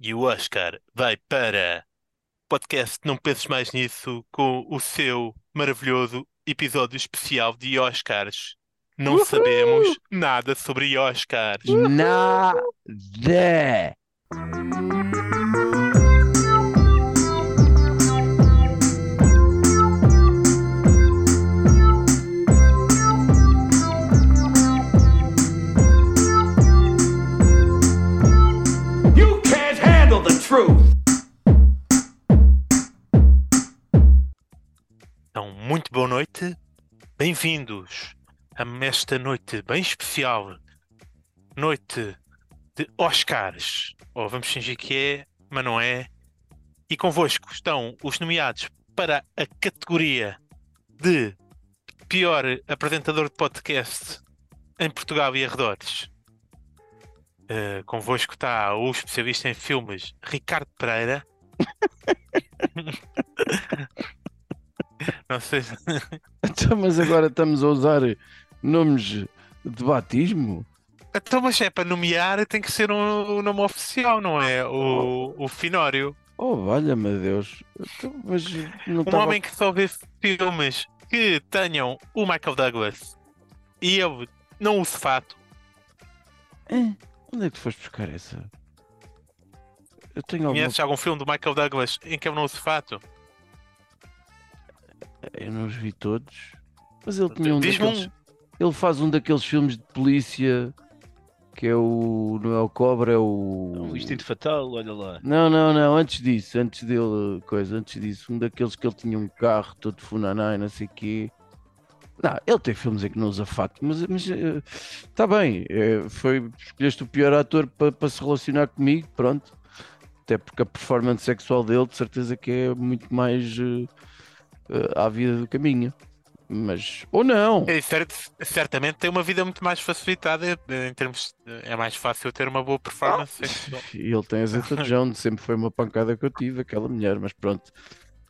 E o Oscar vai para podcast Não Penses Mais Nisso com o seu maravilhoso episódio especial de Oscars. Não Uhul! sabemos nada sobre Oscars. Nada! Truth. Então, muito boa noite. Bem-vindos a esta noite bem especial. Noite de Oscars. Ou vamos fingir que é, mas não é. E convosco estão os nomeados para a categoria de pior apresentador de podcast em Portugal e arredores. Uh, convosco está o especialista em filmes Ricardo Pereira. não sei se... Então, mas agora estamos a usar nomes de batismo? Então, mas é para nomear tem que ser um, um nome oficial, não é? O, o Finório. Oh, valha-me Deus. Então, mas Um estava... homem que só vê filmes que tenham o Michael Douglas e eu não uso fato. Eh, Onde é que tu foste buscar essa? Eu tenho alguma... Conheces algum filme do Michael Douglas em que eu não uso fato? Eu não os vi todos. Mas ele tinha um daqueles... um. Ele faz um daqueles filmes de polícia que é o... Não é o Cobra, é o... Um instinto fatal, olha lá. Não, não, não, antes disso, antes dele, coisa, antes disso, um daqueles que ele tinha um carro todo funaná e não sei o quê. Não, ele tem filmes em que não usa fato, mas está bem, eh, foi, escolheste o pior ator para se relacionar comigo, pronto. Até porque a performance sexual dele, de certeza que é muito mais eh, eh, à vida do caminho. Mas, ou não, É, cert- certamente tem uma vida muito mais facilitada eh, em termos. É mais fácil ter uma boa performance sexual. E ele tem a Zeta Jones, sempre foi uma pancada que eu tive, aquela mulher, mas pronto.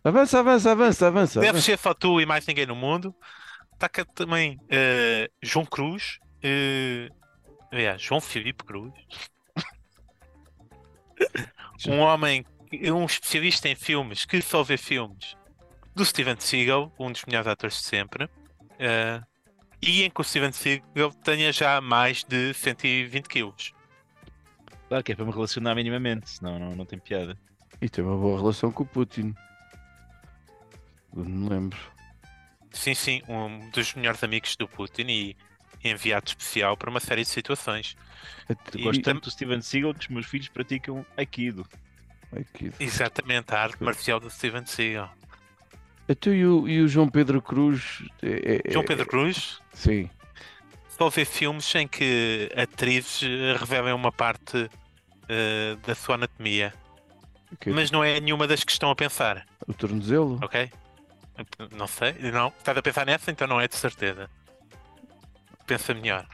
Avança, avança, avança, avança. Deve avança. ser só tu e mais ninguém no mundo. Está cá também eh, João Cruz. aliás, João Filipe Cruz. um homem, um especialista em filmes que só vê filmes do Steven Seagal, um dos melhores atores de sempre. eh, e em que o Steven Seagal tenha já mais de 120 quilos. Claro que é para me relacionar minimamente, senão não, não tem piada. E tem uma boa relação com o Putin. Eu Não me lembro. Sim, sim, um dos melhores amigos do Putin e enviado especial para uma série de situações. Eu gosto tanto do Steven Seagal que os meus filhos praticam Aikido. Ai, que... Exatamente, a arte marcial do Steven Seagal. Então, e, o, e o João Pedro Cruz? É, é- João é- Pedro Cruz Sim. só vê filmes em que atrizes eh, revelam uma parte eh, da sua anatomia, Ok. mas não é nenhuma das que estão a pensar, O tornozelo? ok? Não sei, não. Estás a pensar nessa, então não é de certeza. Pensa melhor.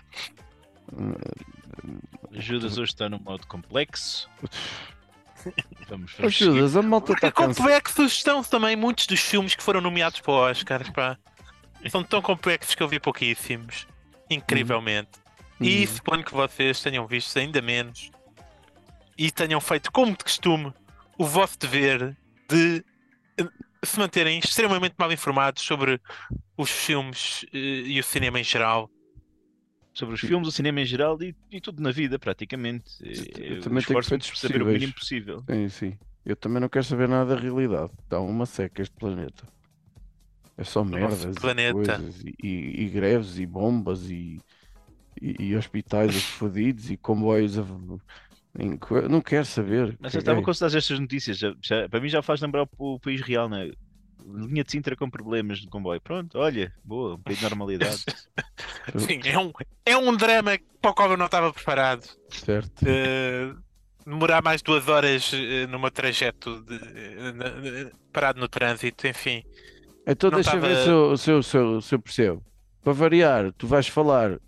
Judas hoje está no modo complexo. Vamos, Oh, vamos Judas, a malta está complexos estão também muitos dos filmes que foram nomeados para o Oscar, pá. São tão complexos que eu vi pouquíssimos. Incrivelmente. E Uhum. suponho que vocês tenham visto ainda menos e tenham feito, como de costume, o vosso dever de se manterem extremamente mal informados sobre os filmes eh, e o cinema em geral. sobre os filmes, o cinema em geral e, e tudo na vida, praticamente. Eu Eu também tenho esforço-me por saber o mínimo possível. Sim, sim. Eu também não quero saber nada da realidade. Dá uma seca este planeta. É só merdas e planeta. coisas. E, e- e greves e bombas e, e, e hospitais a fodidos e comboios a... Não quero saber. Mas eu estava com saudades destas notícias. Já, já- para mim já faz lembrar o, o país real, né? Linha de Sintra com problemas de comboio. Pronto, olha, boa, um país de normalidade. Sim, é um, é um drama para o qual eu não estava preparado. Certo. Eh, demorar mais duas horas no meu trajeto de- na- parado no trânsito, enfim. Então Não deixa eu ver tava- se eu, se, eu, se, eu, se eu percebo. Para variar, tu vais falar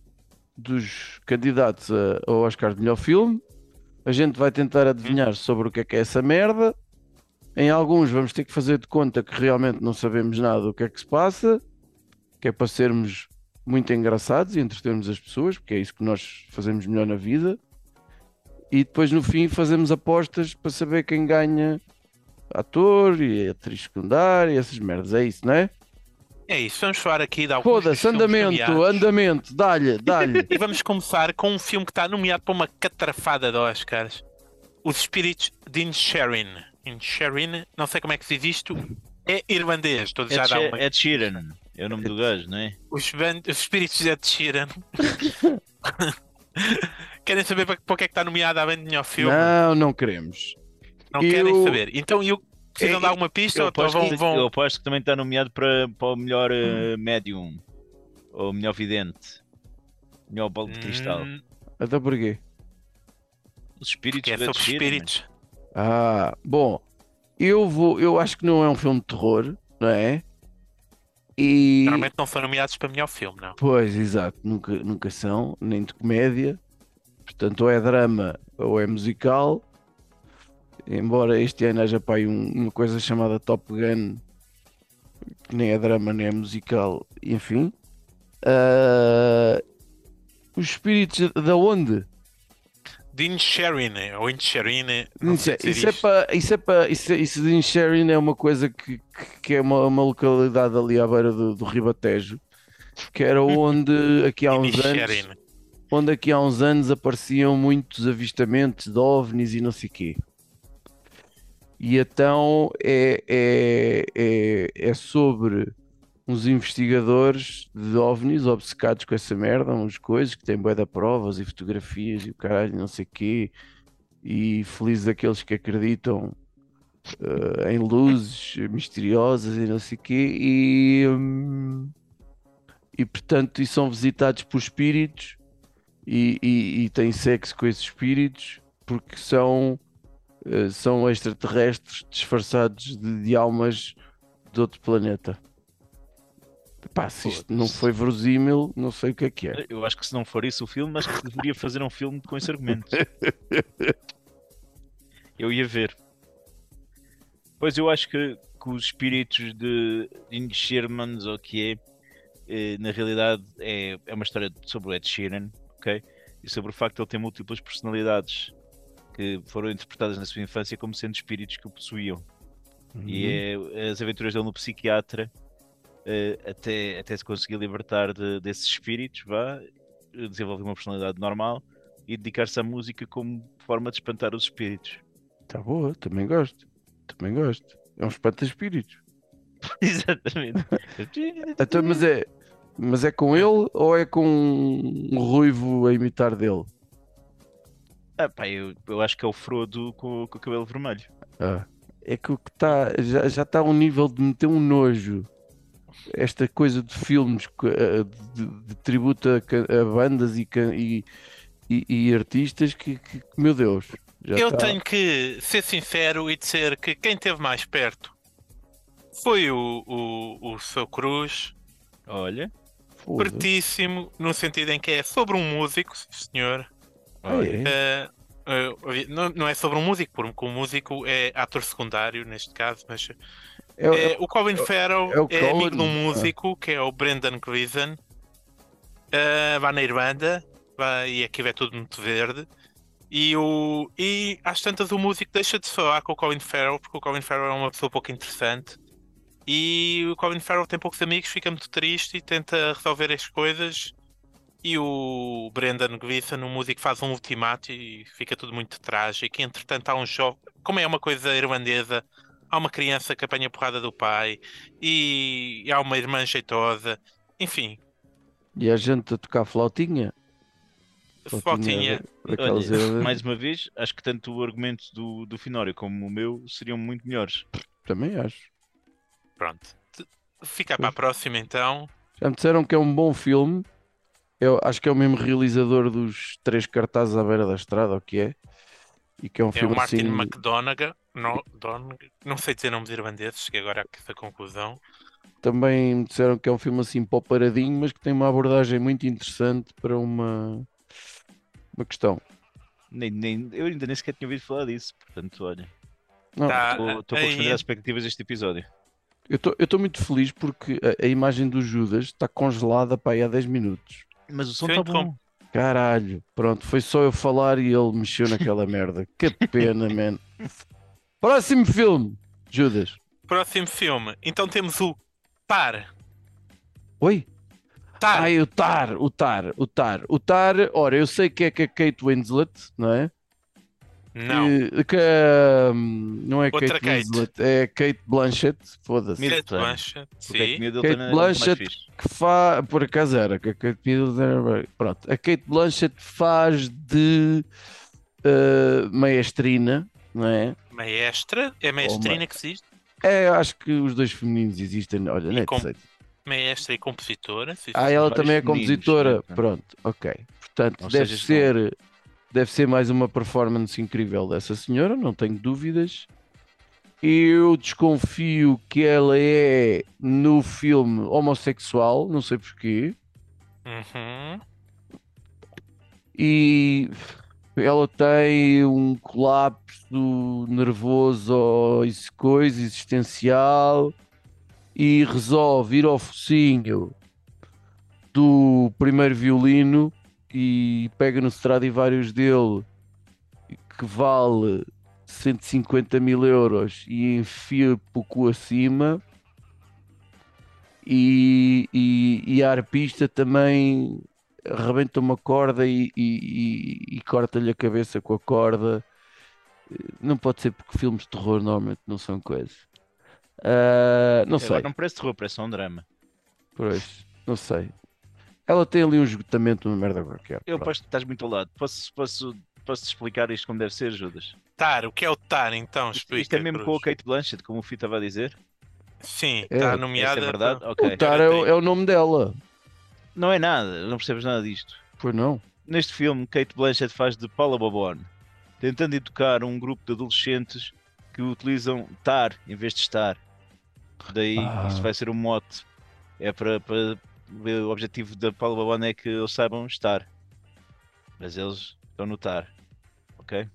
dos candidatos a- ao Oscar de melhor filme. A gente vai tentar adivinhar sobre o que é que é essa merda. Em alguns vamos ter que fazer de conta que realmente não sabemos nada do que é que se passa, que é para sermos muito engraçados e entretermos as pessoas, porque é isso que nós fazemos melhor na vida. e depois no fim fazemos apostas para saber quem ganha ator e atriz secundária, essas merdas, é isso, não é? É isso, vamos falar aqui de alguns Foda-se, andamento, nomeados. andamento, dá-lhe, dá-lhe. E vamos começar com um filme que está nomeado para uma catrafada de Oscars. Os Espíritos de Inisherin. Inisherin, não sei como é que se diz isto. É irlandês, todos já Ed, dá She- uma. Ed Sheeran é o nome do gajo, não é? Os, ban- os Espíritos de Ed Sheeran. Querem saber para, que é que está nomeado a bem melhor filme? Não, não queremos. Não eu- querem saber. Então eu precisam É- dar alguma pista Eu ou então aposto, vão, que, vão... eu aposto que também está nomeado para, para o melhor eh, médium ou melhor vidente, melhor bola de cristal. Hum, Até porquê? Os espíritos que é sobre espíritos. Ah, bom, eu vou, eu acho que não é um filme de terror, não é? E Normalmente não são nomeados para melhor filme, não. pois, exato, nunca, nunca são, nem de comédia. Portanto, ou é drama ou é musical. Embora este ano haja pá, um- uma coisa chamada Top Gun, que nem é drama nem é musical, enfim. Ah, os espíritos da onde? De Inisherin, ou Inisherin. não Isso sei é, dizer isso é para isso é para isso, é- isso de Inisherin é uma coisa que, que, é uma, uma localidade ali à beira do, do Ribatejo que era onde aqui há uns anos onde aqui há uns anos apareciam muitos avistamentos de ovnis e não sei quê e então é, é, é, é sobre uns investigadores de ovnis obcecados com essa merda, uns coisas que têm de provas e fotografias e o caralho, não sei quê, e felizes aqueles que acreditam eh, em luzes misteriosas e não sei quê, e, hum, e portanto e são visitados por espíritos e, e, e têm sexo com esses espíritos porque são, eh, são extraterrestres disfarçados de, de almas de outro planeta. Pá, se isto não foi verosímil, não sei o que é que é. Eu acho que se não for isso o filme, acho que deveria fazer um filme com esse argumento. Eu ia ver. Pois eu acho que, que os espíritos de Shermans, ou o que é, eh, na realidade é, é uma história sobre o Ed Sheeran, ok? E sobre o facto de ele ter múltiplas personalidades que foram interpretadas na sua infância como sendo espíritos que o possuíam. E é as aventuras dele no psiquiatra eh, até, até se conseguir libertar de- desses espíritos, vá, desenvolver uma personalidade normal e dedicar-se à música como forma de espantar os espíritos. Tá boa, também gosto. Também gosto. É um espanta-espíritos. Exatamente. Então, mas, é, mas é com ele ou é com um ruivo a imitar dele? Ah, pá, eu, eu acho que é o Frodo com, com o cabelo vermelho. Ah, é que o que está já já está a um nível de meter um nojo. Esta coisa de filmes que, eh, de, de tributo a, a bandas e, e, e- e artistas que, que- que, meu Deus. Já Eu está- tenho que ser sincero e dizer que quem esteve mais perto foi o, o, o seu Cruz, Olha, pertíssimo, no sentido em que é sobre um músico, senhor. Ah, é? Eh, não, não é sobre um músico, porque o músico é ator secundário neste caso, mas É- é- eh, o Colin Farrell é o é, amigo Colin, de um músico que é o Brendan Gleeson. Eh, vai na Irlanda vai, e aquilo é tudo muito verde. E, o, e às tantas o músico deixa de falar com o Colin Farrell porque o Colin Farrell é uma pessoa pouco interessante. E o Colin Farrell tem poucos amigos, fica muito triste e tenta resolver as coisas. E o Brendan Gleeson, o músico, faz um ultimato e fica tudo muito trágico. E entretanto há um jogo, como é uma coisa irlandesa, há uma criança que apanha a porrada do pai e há uma irmã jeitosa. Enfim, E a gente a tocar flautinha? Flautinha. olha, mais uma vez, acho que tanto o argumento do, do Finório como o meu seriam muito melhores. Também acho. Pronto. Fica para a próxima então. Já me disseram que é um bom filme. Eu acho que é o mesmo realizador dos três cartazes à beira da estrada, o que é? E que é um É o filme Martin assim. McDonagh. No, Donagh- não sei dizer nomes irlandeses, cheguei agora a essa conclusão. Também me disseram que é um filme assim para o paradinho, mas que tem uma abordagem muito interessante para uma, uma questão. Nem, nem, eu ainda nem sequer tinha ouvido falar disso, portanto, olha, Não, Tá, estou a aí- corresponder às expectativas deste episódio. Eu estou muito feliz porque a, a imagem do Judas está congelada para aí há 10 minutos. Mas o som está bom. Caralho, pronto, foi só eu falar e ele mexeu naquela merda. Que pena, man. Próximo filme, Judas. Próximo filme. Então temos o Tar. Oi? Tar. Ai, o Tar, o Tar, o Tar. O Tar, ora, eu sei que é com a Kate Winslet, não é? Não. Que, que, hum, não é Outra Kate, Kate. Winslet, é Kate Blanchett, foda-se. Kate Blanchett. Porque é que Sim. Middleton Kate Blanchett. Que faz, por acaso era, que a Kate Middleton, pronto, a Kate Blanchett faz de uh, maestrina, não é? Maestra. É maestrina que diz? É, acho que os dois femininos existem, olha, nem com- sei. Maestra e compositora. Ah, ela também é compositora. né? Pronto, ok. Portanto, Ou deve seja, ser, deve ser mais uma performance incrível dessa senhora, não tenho dúvidas. Eu desconfio que ela é no filme homossexual, não sei porquê. Uhum. E ela tem um colapso nervoso ou isso coisa existencial e resolve ir ao focinho do primeiro violino e pega no Stradivarius dele que vale 150 mil euros e enfia o cu acima e, e, e a arpista também arrebenta uma corda e, e- corta-lhe a cabeça com a corda. Não pode ser porque filmes de terror normalmente não são coisas. Ah, não sei, Agora não parece terror, parece só um drama. pois, não sei. Ela tem ali um esgotamento, uma merda qualquer. Eu pronto. que estás muito ao lado. Posso, posso, posso te explicar isto como deve ser, Judas? Tar. O que é o Tar, então? Isto, Explica, isto é mesmo com Cruz. a Kate Blanchett, como o Fih estava a dizer? Sim, É, está essa é nomeada. É verdade? para- Ok. O Tar é, o- é o nome dela, Não é nada, não percebes nada disto. pois não? Neste filme, Kate Blanchett faz de Paula Bobone, tentando educar um grupo de adolescentes que utilizam tar em vez de estar. Daí, Ah. isso vai ser um mote. É para, para o objetivo da Paula Bobone é que eles saibam estar. Mas eles estão no tar. Ok?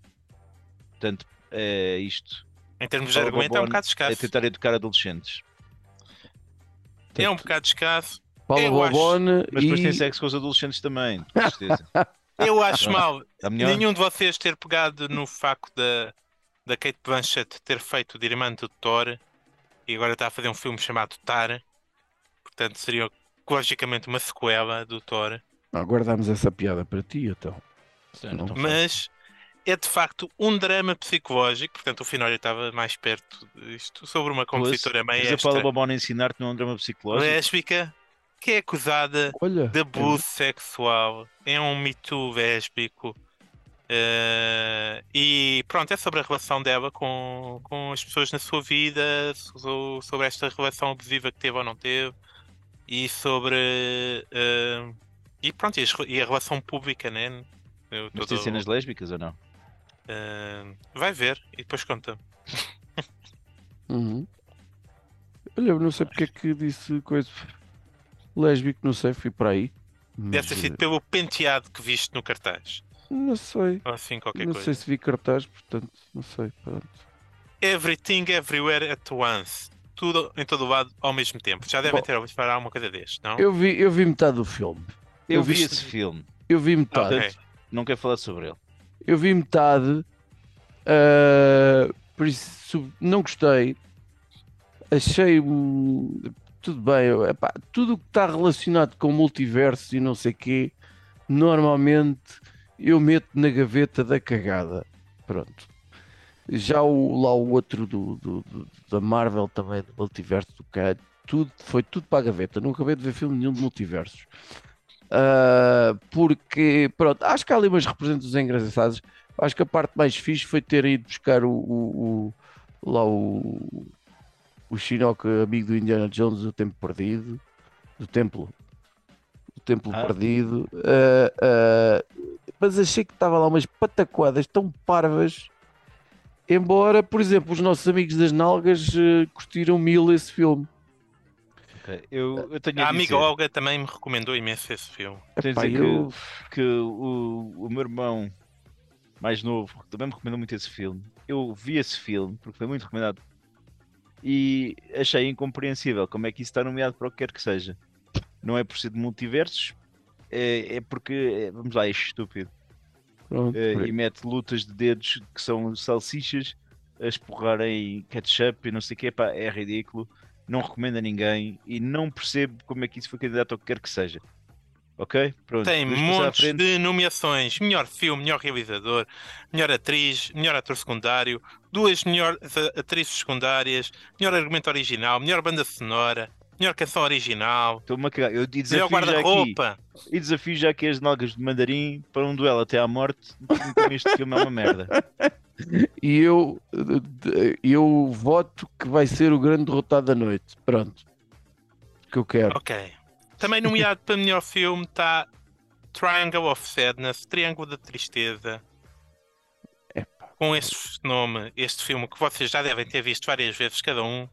Portanto, é isto. Em termos de argumento, é um bocado É escasso. tentar educar adolescentes. É um bocado escasso. Paula Eu acho- Mas depois e... tem sexo com os adolescentes também, com certeza. Eu acho mal melhor? nenhum de vocês ter pegado no facto da, da Kate Blanchett ter feito de irmã do Thor e agora está a fazer um filme chamado Tar. Portanto, seria logicamente uma sequela do Thor. Ah, guardamos essa piada para ti, então. Não. Mas é de facto um drama psicológico. Portanto, o Finório estava mais perto disto sobre uma compositora Mas a Paula maestra Bobone ensinar-te não é um drama psicológico? lésbica que é acusada Olha, de abuso sexual, é um mito lésbico. eh, e pronto, é sobre a relação dela com, com as pessoas na sua vida, so- sobre esta relação abusiva que teve ou não teve, e sobre. eh, e pronto, e, as e a relação pública, né? Eu Mas todo- tem cenas lésbicas ou não? eh, vai ver e depois conta. Uhum. Olha, eu não sei porque é que disse coisa lésbico, não sei, fui para aí. Deve ter Mas, sido pelo penteado que viste no cartaz. Não sei, Ou assim, qualquer não coisa. sei se vi cartaz, portanto, não sei. Pronto. Everything Everywhere at Once. Tudo em todo lado ao mesmo tempo. Já devem Bom, ter ouvido falar alguma coisa deste, não? Eu vi, eu vi metade do filme. Eu, Eu vi vi- esse filme, Eu vi metade. Ok. não quero falar sobre ele. Eu vi metade. ah, por isso não gostei. Achei tudo bem. epá, tudo o que está relacionado com multiverso e não sei quê, normalmente eu meto na gaveta da cagada. Pronto. Já o, lá o outro do, do- do- da Marvel também, do multiverso do cara, tudo, foi tudo para a gaveta. Não acabei de ver filme nenhum de multiversos. Ah, porque, pronto, acho que há ali umas representações engraçadas. Acho que a parte mais fixe foi ter ido buscar o, o- o- lá o, o Shinnok, amigo do Indiana Jones, do Tempo Perdido, do Templo, do Templo Ah. Perdido. Ah, ah, mas achei que estava lá umas pataquadas tão parvas. Embora, por exemplo, os nossos amigos das Nalgas eh, curtiram mil esse filme. Ok, Eu, eu tenho A a amiga Olga também me recomendou imenso esse filme. tenho a Epá, dizer que, eu- que o, o meu irmão mais novo também me recomendou muito esse filme. Eu vi esse filme porque foi muito recomendado e achei incompreensível como é que isso está nomeado para o que quer que seja. Não é por ser de multiversos, é, é porque, é, vamos lá, é estúpido. Pronto, por e mete lutas de dedos que são salsichas a esporrarem ketchup e não sei o que, pá, é ridículo. Não recomendo a ninguém e não percebo como é que isso foi candidato ao que quer que seja. Ok? Pronto. Tem montes de nomeações: melhor filme, melhor realizador, melhor atriz, melhor ator secundário, duas melhores atrizes secundárias, melhor argumento original, melhor banda sonora, melhor canção original, Estou-me a cagar. Eu melhor desafio já aqui, guarda-roupa. e desafio já aqui as nalgas de mandarim para um duelo até à morte. Então este filme é uma merda. E eu, eu voto que vai ser o grande derrotado da noite. Pronto. Que eu quero. Ok. Também nomeado para melhor filme está Triangle of Sadness, Triângulo da Tristeza. Epá. Com este nome, este filme que vocês já devem ter visto várias vezes cada um.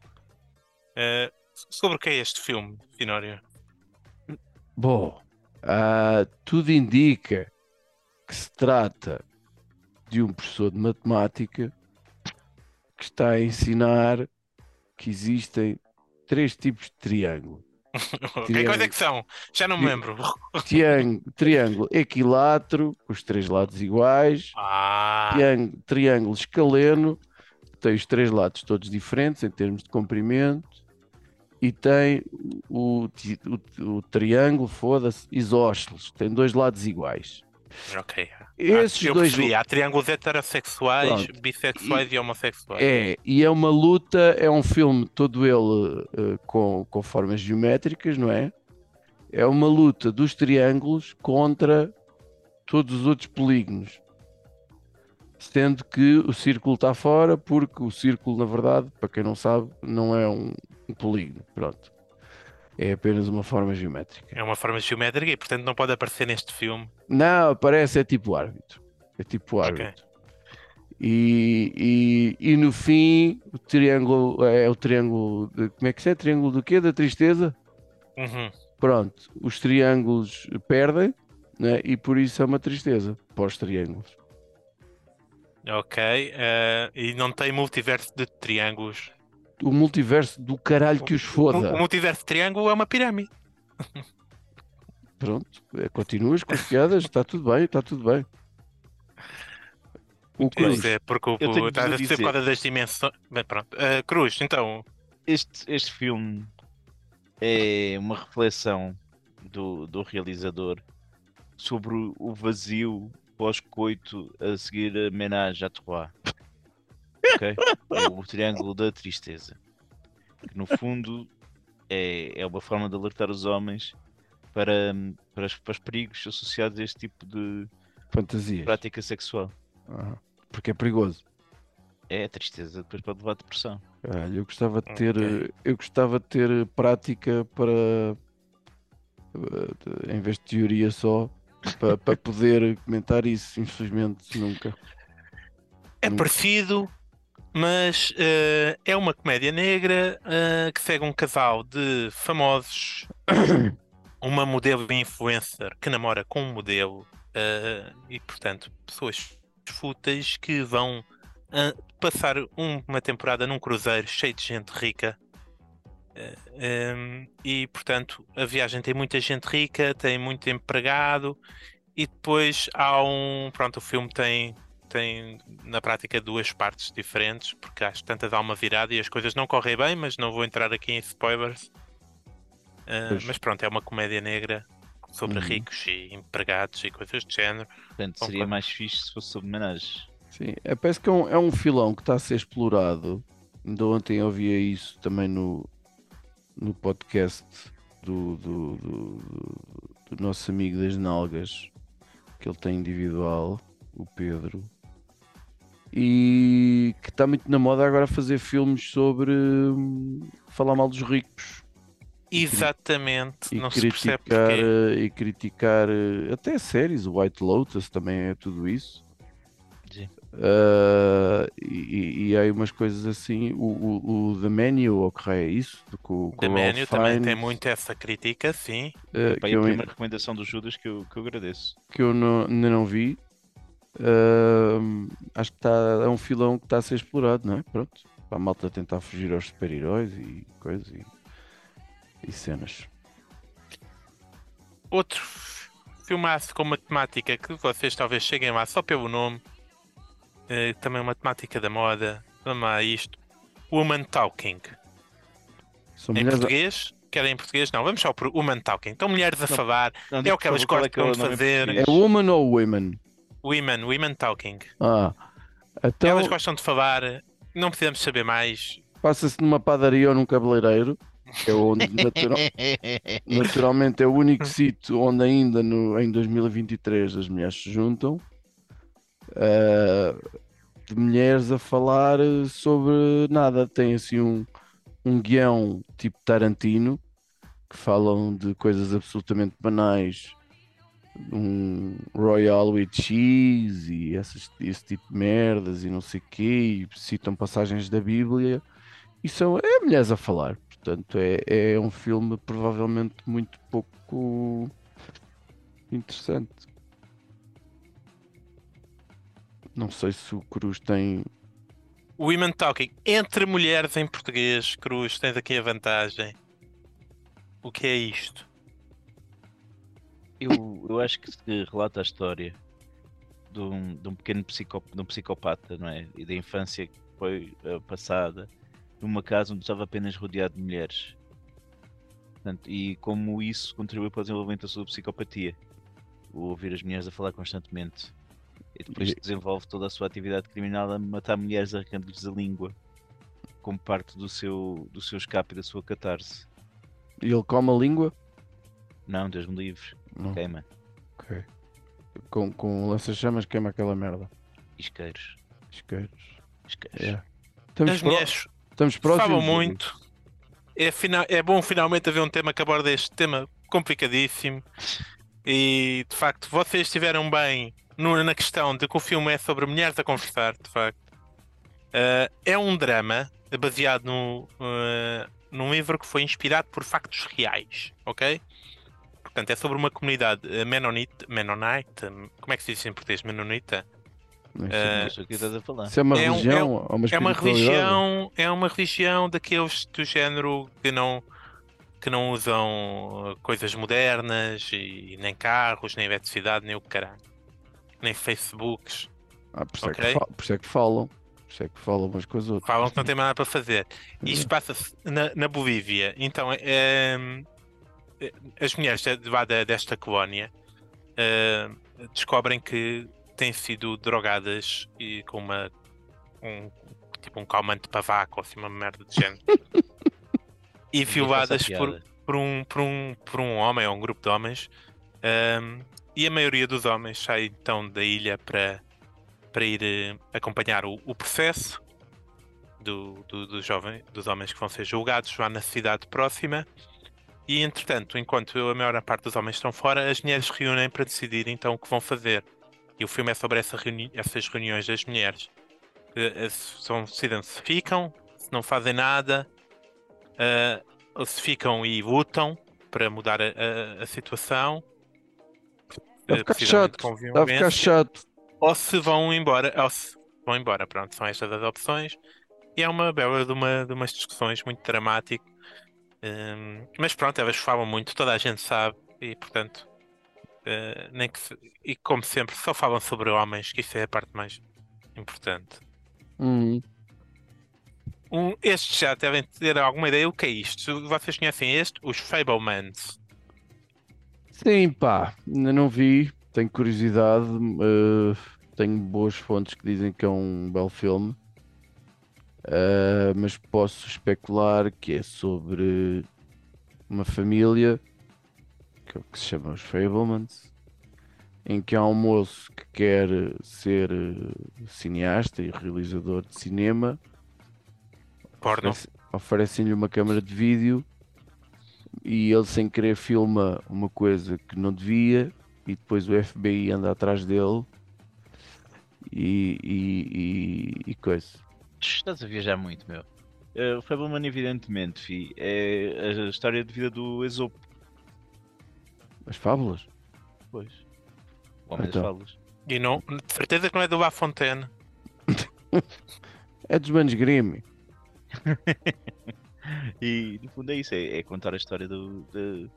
Eh, sobre o que é este filme, Finório? Bom, ah, tudo indica que se trata de um professor de matemática que está a ensinar que existem três tipos de triângulo. Que coisa é que são? Já não me lembro. Triângulo, triângulo equilátero, com os três lados iguais. Ah, Triângulo, triângulo escaleno, que tem os três lados todos diferentes em termos de comprimento. E tem o, o- o triângulo, foda-se, isósceles, tem dois lados iguais. ok. Esses ah, eu dois percebi. Há triângulos heterossexuais, Pronto. bissexuais e, homossexuais. É, e é uma luta, é um filme todo ele eh, com, com formas geométricas, não é? É uma luta dos triângulos contra todos os outros polígonos. Sendo que o círculo está fora, porque o círculo, na verdade, para quem não sabe, não é um, um polígono. Pronto. É apenas uma forma geométrica. É uma forma geométrica e, portanto, não pode aparecer neste filme. Não, parece, é tipo árbitro. É tipo árbitro. E, e, e no fim, o triângulo é o triângulo. De, como é que é? Triângulo do quê? Da tristeza? Uhum. Pronto, os triângulos perdem né? e por isso é uma tristeza para os triângulos. Ok. eh, e não tem multiverso de triângulos. O multiverso do caralho que os O, foda. o multiverso de triângulo é uma pirâmide. Pronto, é, continuas com as piadas, está tudo bem, está tudo bem. O Cruz, Pois é, porque o, Eu tenho o, estás de a dizer por causa das dimensões. Bem, pronto. Eh, Cruz, então. Este, este filme é uma reflexão do, do realizador sobre o- o vazio pós-coito a seguir a menage à trois. Ok? É o triângulo da tristeza. Que no fundo é, é uma forma de alertar os homens para, para, os, para os perigos associados a este tipo de fantasias. prática sexual. Ah, porque é perigoso. É a tristeza, depois pode levar a depressão. Caralho, eu gostava de ter, Ok. eh, eu gostava de ter prática para, eh, em vez de teoria só, para, para poder comentar isso. Infelizmente, nunca. É Hum. parecido, mas eh, é uma comédia negra eh, que segue um casal de famosos, uma modelo e influencer que namora com um modelo eh, e, portanto, pessoas fúteis que vão passar um- uma temporada num cruzeiro cheio de gente rica. Eh, em, e, portanto, a viagem tem muita gente rica, tem muito empregado. E depois há um. Pronto, o filme tem tem na prática duas partes diferentes, porque às tantas há uma virada e as coisas não correm bem, mas não vou entrar aqui em spoilers. Pois. mas pronto, é uma comédia negra sobre Uhum. ricos e empregados e coisas do género. Portanto, seria Concordo. mais fixe se fosse sobre menage. Sim, é, parece que é um, é um filão que está a ser explorado. Ainda ontem ouvia isso também no, no podcast do, do, do- do- do nosso amigo das Nalgas, que ele tem individual, o Pedro, e que está muito na moda agora fazer filmes sobre hum, falar mal dos ricos Exatamente, e não se percebe criticar, porquê. eh, e criticar eh, até séries, o White Lotus também é tudo isso. Sim. Ah, e, e- há aí umas coisas assim, o, o, o The Menu, raio é isso? Do- Com, com The o Menu também tem muito essa crítica, sim. Pá, que, e a eu, primeira recomendação do Judas que eu, que eu agradeço. que eu não- ainda não vi. Ah, acho que tá, é um filão que está a ser explorado, não é? Pronto, para a malta tentar fugir aos super-heróis e coisas e, e cenas. Outro filmaço com uma temática que vocês talvez cheguem lá só pelo nome. Eh, também uma temática da moda. Vamos lá a isto. Woman Talking. São Em a- português? Querem em português? Não, vamos só por Woman Talking. Então mulheres a Não, falar. Não, É o que elas qual gostam é de fazer. É woman ou women? Women, Women Talking. Ah, então Elas gostam de falar. Não precisamos saber mais. passa-se numa padaria ou num cabeleireiro, que é onde natural- naturalmente é o único sítio onde ainda no, em 2023 as mulheres se juntam. ah, de mulheres a falar sobre nada. Tem assim um, um guião tipo Tarantino que falam de coisas absolutamente banais. Um Royal with Cheese e essas, esse tipo de merdas e não sei o quê, e citam passagens da Bíblia e são é mulheres a falar. Portanto, é, é um filme provavelmente muito pouco interessante. Não sei se o Cruz tem. Women Talking. Entre mulheres em português, Cruz, tens aqui a vantagem. O que é isto? Eu, eu acho que se relata a história de um, de um pequeno psico, de um psicopata, não é? E da infância que foi eh, passada numa casa onde estava apenas rodeado de mulheres. Portanto, e como isso contribuiu para o desenvolvimento da sua psicopatia. O ouvir as mulheres a falar constantemente. E depois desenvolve toda a sua atividade criminal a matar mulheres arrancando-lhes a língua. Como parte do seu, do seu escape e da sua catarse. E ele come a língua? Não, Deus me livre. Não. Queima. Ok. Com, com lança-chamas queima aquela merda. Isqueiros. Isqueiros. Isqueiros. É. Estamos, mulheres estamos próximos. falam muito. É, fina- é bom finalmente haver um tema que aborda este tema complicadíssimo. E de facto, vocês estiveram bem no- na questão de que o filme é sobre mulheres a conversar, de facto. Ah, é um drama baseado no, ah, num livro que foi inspirado por factos reais, ok? Portanto, é sobre uma comunidade eh, menonite, menonite, como é que se diz em português? Menonita? Não Eh, sei. O que estás a falar. Isso é uma é um- religião uma É uma espiritualidade? religião, é uma religião daqueles do género que não que não usam uh, coisas modernas e nem carros, nem eletricidade, nem o caralho. Nem Facebooks. Ah, por, isso é Ok. que por isso é que falam. Por isso é que falam umas com as outras. Falam que não tem mais nada para fazer. E Isto passa-se na, na Bolívia. Então, é, é, as mulheres desta colónia é, descobrem que têm sido drogadas e com uma um, tipo um calmante para vaca ou assim, uma merda de género. e violadas por, por um, por, um, por um homem ou um grupo de homens. ahm, e a maioria dos homens sai então da ilha para, para ir eh, acompanhar o, o processo do, do, do jovem, dos homens que vão ser julgados lá na cidade próxima. E entretanto, enquanto a maior parte dos homens estão fora, as mulheres reúnem para decidir então o que vão fazer. E o filme é sobre essa reuni essas reuniões das mulheres. Eh, eh, São, decidem se ficam, se não fazem nada, eh, ou se ficam e lutam para mudar a, a- a situação. Vai ficar chato. ficar chato. ou se vão embora, ou se vão embora, pronto, são estas as opções. E é uma bela de, uma, de umas discussões muito dramático. Hum, mas pronto, elas falam muito, toda a gente sabe, e portanto, eh, nem que se- e como sempre, só falam sobre homens, que isso é a parte mais importante. Hum. Um, estes já devem ter alguma ideia o que é isto. Vocês conhecem este? Os Fablemans. Sim, pá, ainda não vi, tenho curiosidade, eh, tenho boas fontes que dizem que é um belo filme, eh, mas posso especular que é sobre uma família, que é o que se chama os Fablemans, em que há um moço que quer ser cineasta e realizador de cinema, Porno. oferece- oferecem-lhe uma câmara de vídeo e ele sem querer filma uma coisa que não devia e depois o FBI anda atrás dele e, e, e, e coisa. Estás a viajar muito, meu. Eh, o Fableman, evidentemente, fi, é a história de vida do Esopo. As fábulas? Pois. O Homem Então. das Fábulas. E não, de certeza que não é do La Fontaine. É dos Manos Grimm. E no fundo é isso, é, é contar a história do. de-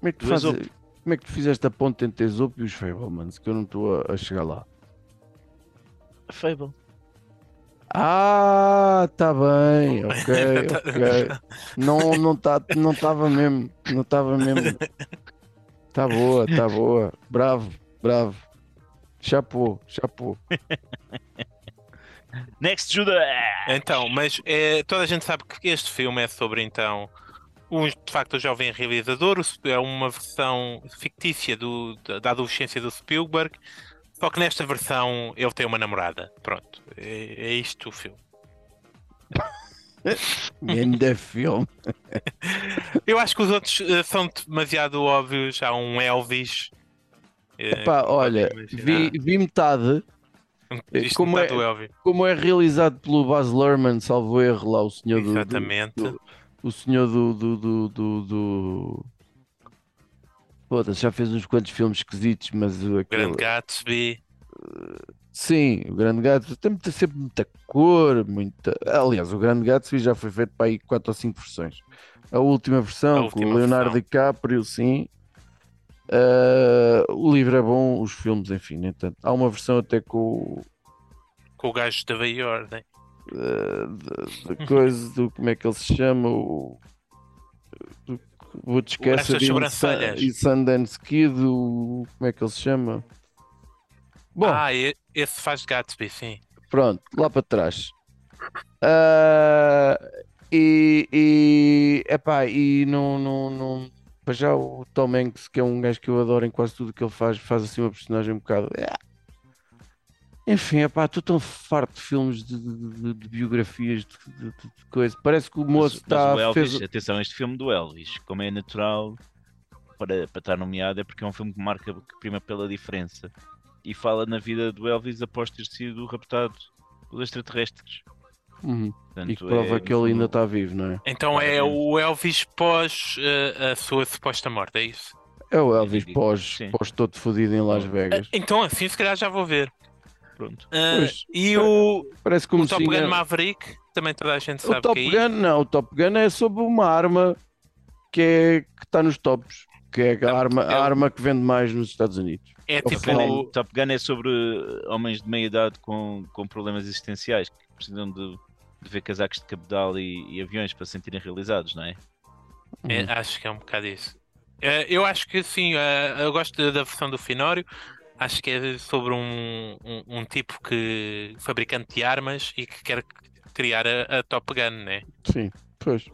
Como é que tu Do fazes, Esopo. como é que tu fizeste a ponte entre Esopo e os Fablemans? Que eu não estou a, a chegar lá. Fable. Ah, tá bem, ok, ok. Não não tá, não estava mesmo, não estava mesmo. Tá boa, tá boa. Bravo, bravo. Chapou, chapou. Next Judah! Então, mas é, toda a gente sabe que este filme é sobre então um, de facto o jovem realizador, é uma versão fictícia do, da, da adolescência do Spielberg, só que nesta versão ele tem uma namorada. Pronto, é, é isto o filme. Ainda filme. Eu acho que os outros eh, são demasiado óbvios. Há um Elvis. eh, Epá, que olha, vi, vi metade. Isto como metade é-. Como é realizado pelo Baz Luhrmann, salvo erro lá, o senhor do. do- Exatamente. o senhor do, do, do, do... Foda-se, já fez uns quantos filmes esquisitos, mas o aquele... Grande Gatsby. Sim, o Grande Gatsby tem muita, sempre muita cor, muita. Aliás, o Grande Gatsby já foi feito para aí 4 ou 5 versões. A última versão, A com última o Leonardo versão. DiCaprio, sim. Ah, o livro é bom, os filmes, enfim, nem tanto. Há uma versão até com o. Com o gajo da Veia Ordem. da- da coisa do. Como é que ele se chama? O. do- Vou de sobrancelhas. e Sundance Kid, o, como é que ele se chama? Bom, Ah, esse faz Gatsby, sim. Pronto, lá para trás. Ah, e, e, epá, e não, não, não. Para já o Tom Hanks, que é um gajo que eu adoro em quase tudo que ele faz, faz assim uma personagem um bocado. Enfim, epá, estou tão farto de filmes de, de- de- de biografias de, de- de- de coisa. Parece que o moço mas está. o Elvis, fez- atenção, este filme do Elvis, como é natural para, para estar nomeado, é porque é um filme que marca, que prima pela diferença e fala na vida do Elvis após ter sido raptado pelos extraterrestres. Uhum, Portanto, E que prova é, que ele ainda está vivo, não é? Então é o Elvis pós eh, a sua suposta morte, é isso? É o Elvis Sim, pós, pós todo fodido em Las Vegas. Então assim, se calhar já vou ver. Pronto. Ah, Pois. e o, Parece como o Top Gun Maverick, também toda a gente O sabe Top que é Gun, não, o Top Gun é sobre uma arma que é que está nos tops, que é a arma, é a o- arma que vende mais nos Estados Unidos. É Top tipo. Top Gun, o- é, Top Gun é sobre uh, homens de meia idade com, com problemas existenciais que precisam de, de ver casacos de cabedal e, e aviões para se sentirem realizados, não é? é, Uhum. acho que é um bocado isso. Eh, eu acho que sim, eh, eu gosto da versão do Finório. Acho que é sobre um, um, um tipo que fabricante de armas e que quer criar a, a Top Gun, né? Sim, pois.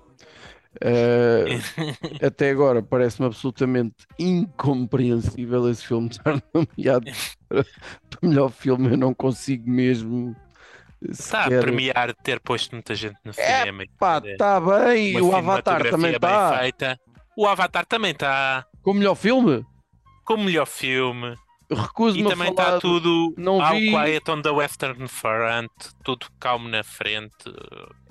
Eh, até agora parece-me absolutamente incompreensível esse filme estar nomeado para, para melhor filme. Eu não consigo mesmo. Está a premiar ter posto muita gente no É, cinema. está bem. uma O Avatar também está. O Avatar também está Com melhor filme? como melhor filme. Recuso-me a também está tudo não All vi- Quiet on the Western Front, tudo calmo na frente.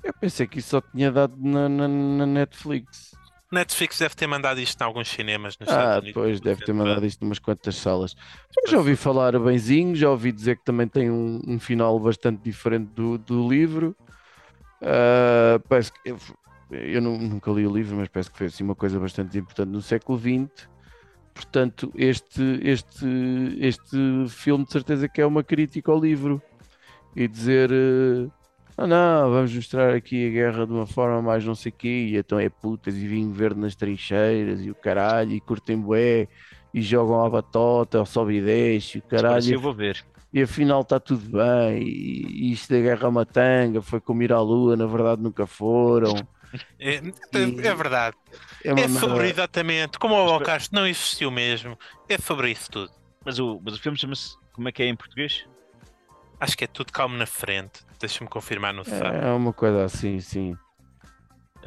Eu pensei que isso só tinha dado na, na- na Netflix. Netflix deve ter mandado isto em alguns cinemas nos Ah, Unidos. pois deve ter mandado isto numas quantas salas. Mas já ouvi falar benzinho, já ouvi dizer que também tem um, um final bastante diferente do, do livro. Ah, parece que eu, eu nu- nunca li o livro, mas parece que foi assim uma coisa bastante importante no século XX. Portanto, este, este, este filme de certeza que é uma crítica ao livro e dizer eh, ah não, vamos mostrar aqui a guerra de uma forma mais não sei quê, e então é putas e vinho verde nas trincheiras e o caralho, e curtem bué e jogam à batota, ao sobe e desce, e o caralho, eu vou ver. e afinal está tudo bem, e, e isto da guerra matanga foi como ir à lua, na verdade nunca foram. É, E- é verdade. É uma É sobre merda- exatamente. Como o Holocausto não existiu mesmo. É sobre isso tudo. Mas o, mas o filme chama-se. Como é que é em português? Acho que é tudo calmo na frente. Deixa-me confirmar no site. É uma coisa assim, sim.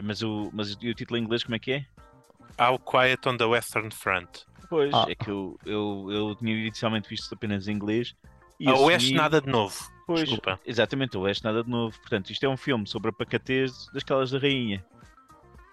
Mas o, mas e o título em inglês como é que é? All Quiet on the Western Front. Pois, Ah. é que eu, eu, eu tinha inicialmente visto apenas em inglês. E A Oeste assumi- nada de novo. Pois, Desculpa. Exatamente, o Oeste nada de novo. Portanto, isto é um filme sobre a pacatez das calas da rainha.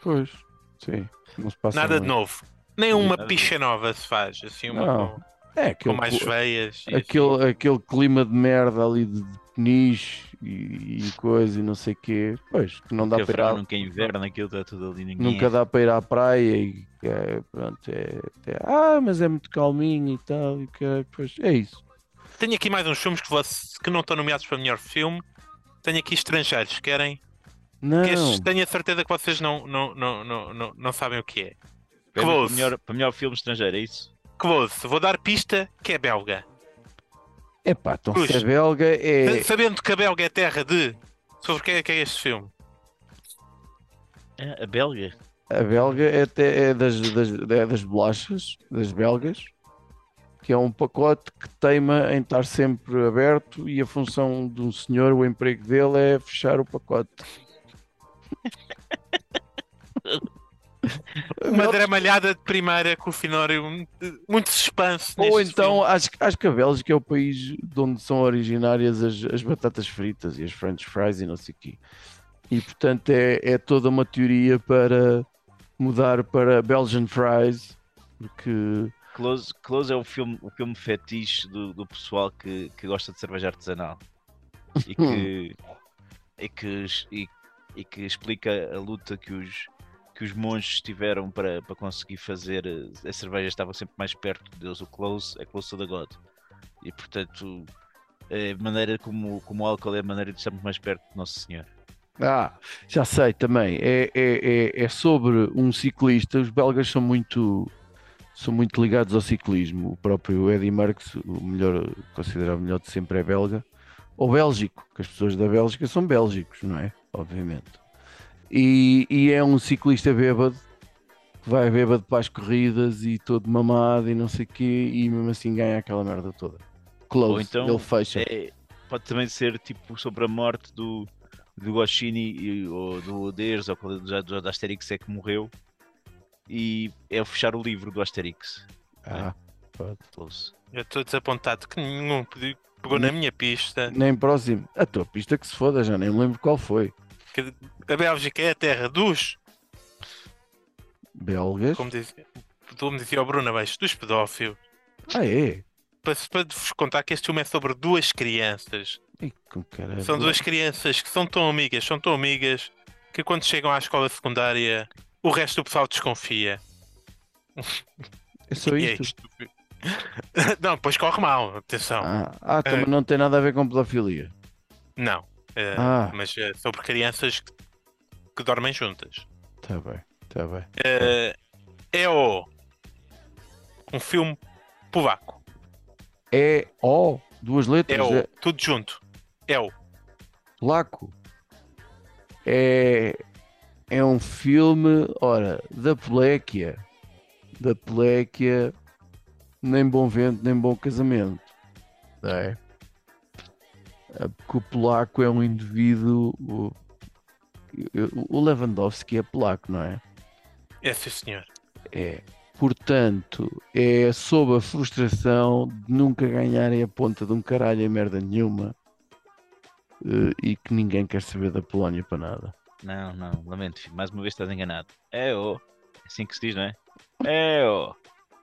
Pois, sim. Não se passa Nada de novo. Nenhuma Nada de picha nova se faz. Assim, uma Não. com, É com aquele, mais cl- veias. e assim. aquele, aquele clima de merda ali de, de peniche e, e coisa e não sei o quê. Pois, que não dá Nunca para ir à- nunca inverno, aquilo está tudo ali. Ninguém nunca é. dá para ir à praia e é, pronto, é, é, ah, mas é muito calminho e tal, e que, é, pois, é isso. Tenho aqui mais uns filmes que, você- que não estão nomeados para melhor filme. Tenho aqui estrangeiros, querem? Não, Que esses tenho a certeza que vocês não, não, não, não, não, não sabem o que é. Para, Close. melhor, para melhor filme estrangeiro, é isso? Close, vou dar pista que é belga. é pá, então Cruz. se é belga é, Sa- Sabendo que a Belga é terra de. Sobre o que é que é este filme? É, a Belga. a belga é, até, é das, das, é das bolachas, das belgas, que é um pacote que teima em estar sempre aberto e a função de um senhor, o emprego dele é fechar o pacote. Uma dramalhada de primeira com o finório muito suspense. Ou então, acho, acho que a Bélgica é o país de onde são originárias as, as batatas fritas e as french fries e não sei o quê. E portanto é, é toda uma teoria para mudar para Belgian fries, porque Close, Close é o filme, o filme fetiche do, do pessoal que, que gosta de cerveja artesanal e que, e, que, e, e que explica a luta que os, que os monges tiveram para, para conseguir fazer eh, a cerveja estava sempre mais perto de Deus. O Close é Close to the God e portanto é a maneira como, como o álcool é a maneira de estarmos mais perto de Nosso Senhor. Ah, já sei também. É, é, é, é sobre um ciclista. Os belgas são muito, são muito ligados ao ciclismo. O próprio Eddy Merckx, o melhor, considerado melhor de sempre, é belga. Ou bélgico, que as pessoas da Bélgica são bélgicos, não é? Obviamente. E, e é um ciclista bêbado que vai bêbado para as corridas e todo mamado e não sei o quê, e mesmo assim ganha aquela merda toda. Close, Ou então ele fecha. É, pode também ser tipo sobre a morte do, do Goscini ou do Oders ou do, do, do Asterix é que morreu e é fechar o livro do Asterix. Ah, pode. Close. Eu estou desapontado que nenhum pegou na minha pista. Nem próximo. A tua pista que se foda, já nem me lembro qual foi. Que a Bélgica é a terra dos, Belgas? como dizia, como dizia o Bruno Abaixo, dos pedófilos. Ah, é? Para, para vos contar que este filme é sobre duas crianças. Caralho. São duas crianças que são tão amigas, são tão amigas, que quando chegam à escola secundária, o resto do pessoal desconfia. É só E é isto? isto. Não, depois corre mal, atenção. Ah, ah, também não tem nada a ver com pedofilia. Não. eh, Ah. Mas é sobre crianças que, que dormem juntas. Tá bem, tá bem. Eh, é o. Um filme polaco. É O, duas letras, É o. é Tudo junto. É o. polaco. É, é um filme, ora, da Poléquia. Da Poléquia, nem bom vento, nem bom casamento. Não é? Ah, Porque o polaco é um indivíduo. O, o Lewandowski é polaco, não é? É sim, senhor. É. Portanto, é sob a frustração de nunca ganharem a ponta de um caralho em merda nenhuma eh, e que ninguém quer saber da Polónia para nada. Não, não, lamento, filho, mais uma vez estás enganado. É o. É assim que se diz, não é? É o.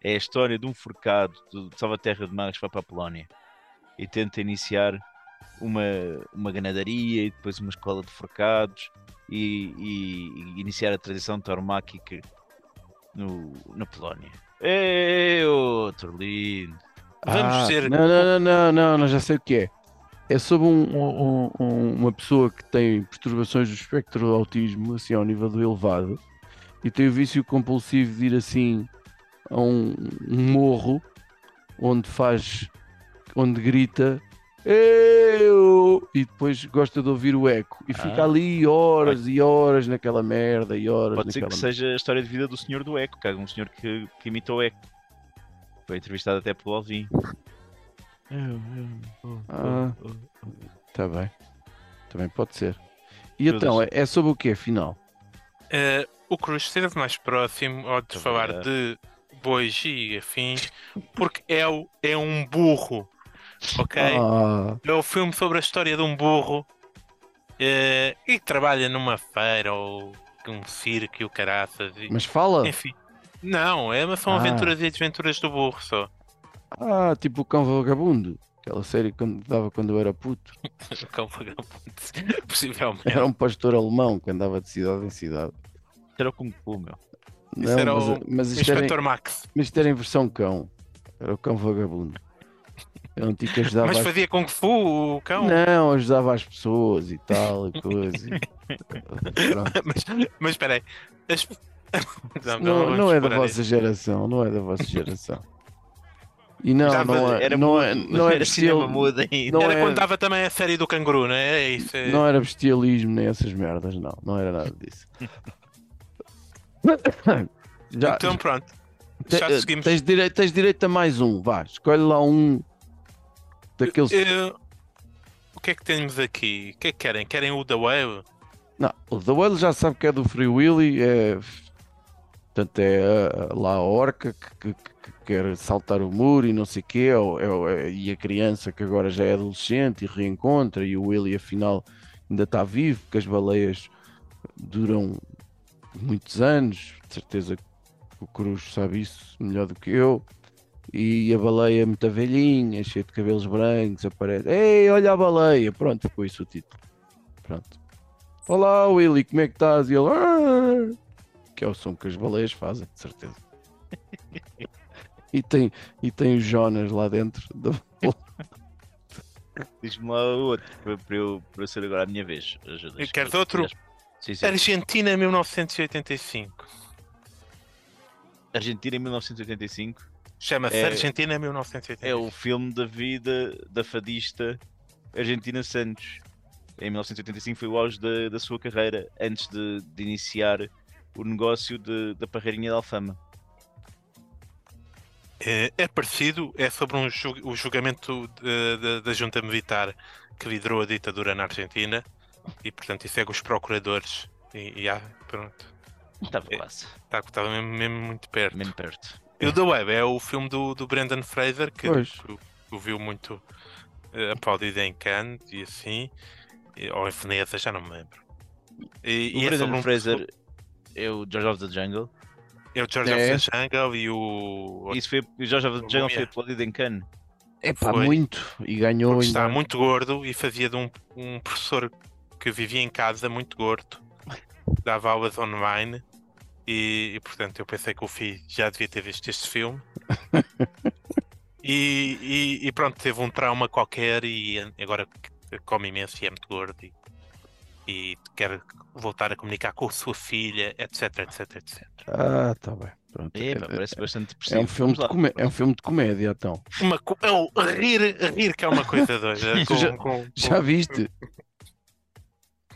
É a história de um forcado do de Salvaterra de Magos para a Polónia e tenta iniciar uma, uma ganadaria e depois uma escola de forcados e, e- e iniciar a tradição tauromáquica no, na Polónia. É outro lindo. Vamos Ah, Não, não, não, não, não, não, já sei o que é. É sobre um- um- um- uma pessoa que tem perturbações do espectro do autismo, assim, ao nível do elevado, e tem o vício compulsivo de ir assim a um, morro onde faz, onde grita eu e depois gosta de ouvir o eco e fica Ah. ali horas e horas naquela merda e horas Pode ser que seja a história de vida do senhor do Eco, que é um senhor que, que imita o Eco. Foi entrevistado até pelo Alvin. Ah. Tá bem. Também pode ser. E Meu então, Deus. é, é sobre o que afinal? Eh, o Cruz esteve mais próximo ao de Estou falar ver. de bois e afins, porque é, o- é um burro. Ok? Ah, É o filme sobre a história de um burro eh, e que trabalha numa feira ou um circo e o caraças. e- mas fala. Enfim. Não, é, mas são Ah. aventuras e desventuras do burro só. Ah, tipo o cão vagabundo. Aquela série que dava quando eu era puto. O cão vagabundo. Possivelmente. Era um pastor alemão que andava de cidade em cidade. Era o Kung Fu, meu. Isso Não, era mas, o mas isto, era, em- Inspector Max. mas isto era em versão cão. Era o cão vagabundo. Era um tipo que ajudava Mas as... fazia Kung Fu o cão. Não, ajudava as pessoas e tal, e coisa. mas, mas espera aí. As- Não, Não, vamos não é da vossa geração, não é da vossa geração. E não, não é, Era não é, mudo, não é era cinema bestial, mudo ainda. não Era é- quando dava também a série do canguru, não é? É isso. é- não era bestialismo nem essas merdas, não, não era nada disso. Já, Então pronto. te- Já eh, seguimos. tens, direito, tens direito a mais um, vá, escolhe lá um daqueles. Eh, o que é que temos aqui? O que é que querem? Querem o da Wave? Não, o The Whale já sabe que é do Free Willy, é. Portanto, é lá a orca que, que- que quer saltar o muro e não sei o quê, é o- é é- e a criança que agora já é adolescente e reencontra, e o Willy afinal ainda está vivo, porque as baleias duram muitos anos, de certeza que o Cruz sabe isso melhor do que eu. E a baleia é muito velhinha, cheia de cabelos brancos, aparece. Ei, olha a baleia! Pronto, ficou isso o título. Pronto. Olá, Willy, como é que estás? E ele. Que é o som que as baleias fazem, de certeza. e, tem, e tem o Jonas lá dentro. do- Diz-me lá o outro, para, para eu, para eu ser agora a minha vez. Ajuda. E queres outro? Sim, sim. Argentina 1985. Argentina em 1985 Chama-se É- Argentina 1985. é o filme da vida da fadista Argentina Santos. Em 1985 foi o auge da, da sua carreira, antes de, de iniciar o negócio de- da parreirinha da Alfama. É, é parecido, é sobre um ju- o julgamento de- de- da junta militar que liderou a ditadura na Argentina e, portanto, isso segue os procuradores. E, e há, pronto, Estava É. quase, está estava mesmo, mesmo muito perto. mesmo perto. E o The Web é o filme do, do Brendan Fraser que, que, que viu muito eh, aplaudido em Cannes e assim, e- ou em Veneza, já não me lembro. E, O e é sobre Brendan um- Fraser é o George of the Jungle. é o George É. of the Jungle e o. Isso foi, o George of the Jungle foi aplaudido em Cannes. É pá, Foi. muito. E ganhou Porque ainda. está muito gordo e fazia de um, um professor que vivia em casa muito gordo, dava aulas online e, e, portanto eu pensei que o filho já devia ter visto este filme. E, e- e pronto, teve um trauma qualquer e agora come imenso e é muito gordo e, e quer voltar a comunicar com a sua filha, etc, etc, etc. Ah, tá bem. Pronto. É, É, parece bastante é um filme Vamos de é um filme de comédia, então. Uma, co- é o rir, rir que é uma coisa doida. com- Já- com- Já viste?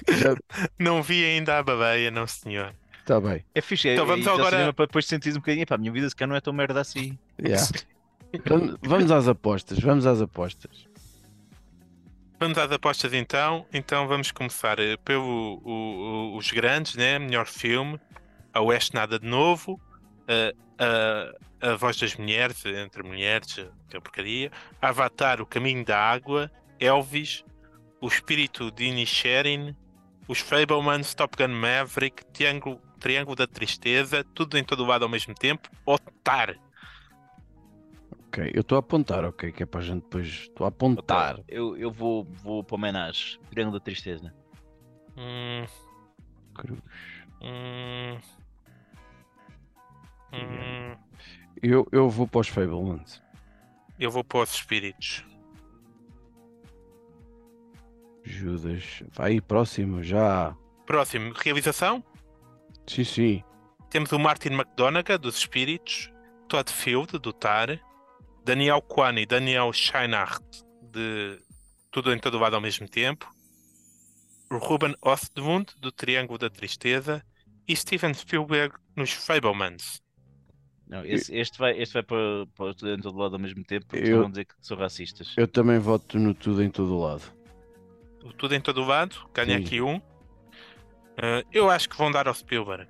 Já... Não vi ainda a babeia, não senhor. Tá bem. É fixe, é, Então vamos ir ao agora- para depois sentir um bocadinho, pá, a minha vida se calhar não é tão merda assim. Yeah. Vamos- Vamos às apostas, vamos às apostas. Vamos às apostas então. Então vamos começar eh, pelo o- o- os grandes, né? Melhor filme, A Oeste Nada de Novo, a, a, a Voz das Mulheres, entre mulheres, que é porcaria, Avatar, O Caminho da Água, Elvis, O Espírito de Inisherin, Os Fablemans, Top Gun Maverick, Triângulo, Triângulo da Tristeza, tudo em todo lado ao mesmo tempo, Otar. Ok, eu estou a apontar, ok, que é para a gente depois. Estou a apontar. Eu, eu vou, vou para o homenagem, Triângulo da Tristeza. Hum, Cruz. hum, hum, Eu, eu vou para os Fablemans. eu vou para os Espíritos. Judas. Vai, próximo, já. Próximo, realização. Sim, sim. Temos o Martin McDonagh, dos Espíritos, Todd Field, do TAR, Daniel Kwan e Daniel Scheinert, de Tudo em Todo Lado ao mesmo tempo, o Ruben Ostlund, do Triângulo da Tristeza, e Steven Spielberg nos Fablemans. Não, esse- este, vai, este vai para, para o tudo em todo lado ao mesmo tempo, porque Eu- vão dizer que são racistas. Eu também voto no tudo em todo lado. O Tudo em Todo Lado, ganha Sim. aqui um. Eh, eu acho que vão dar ao Spielberg.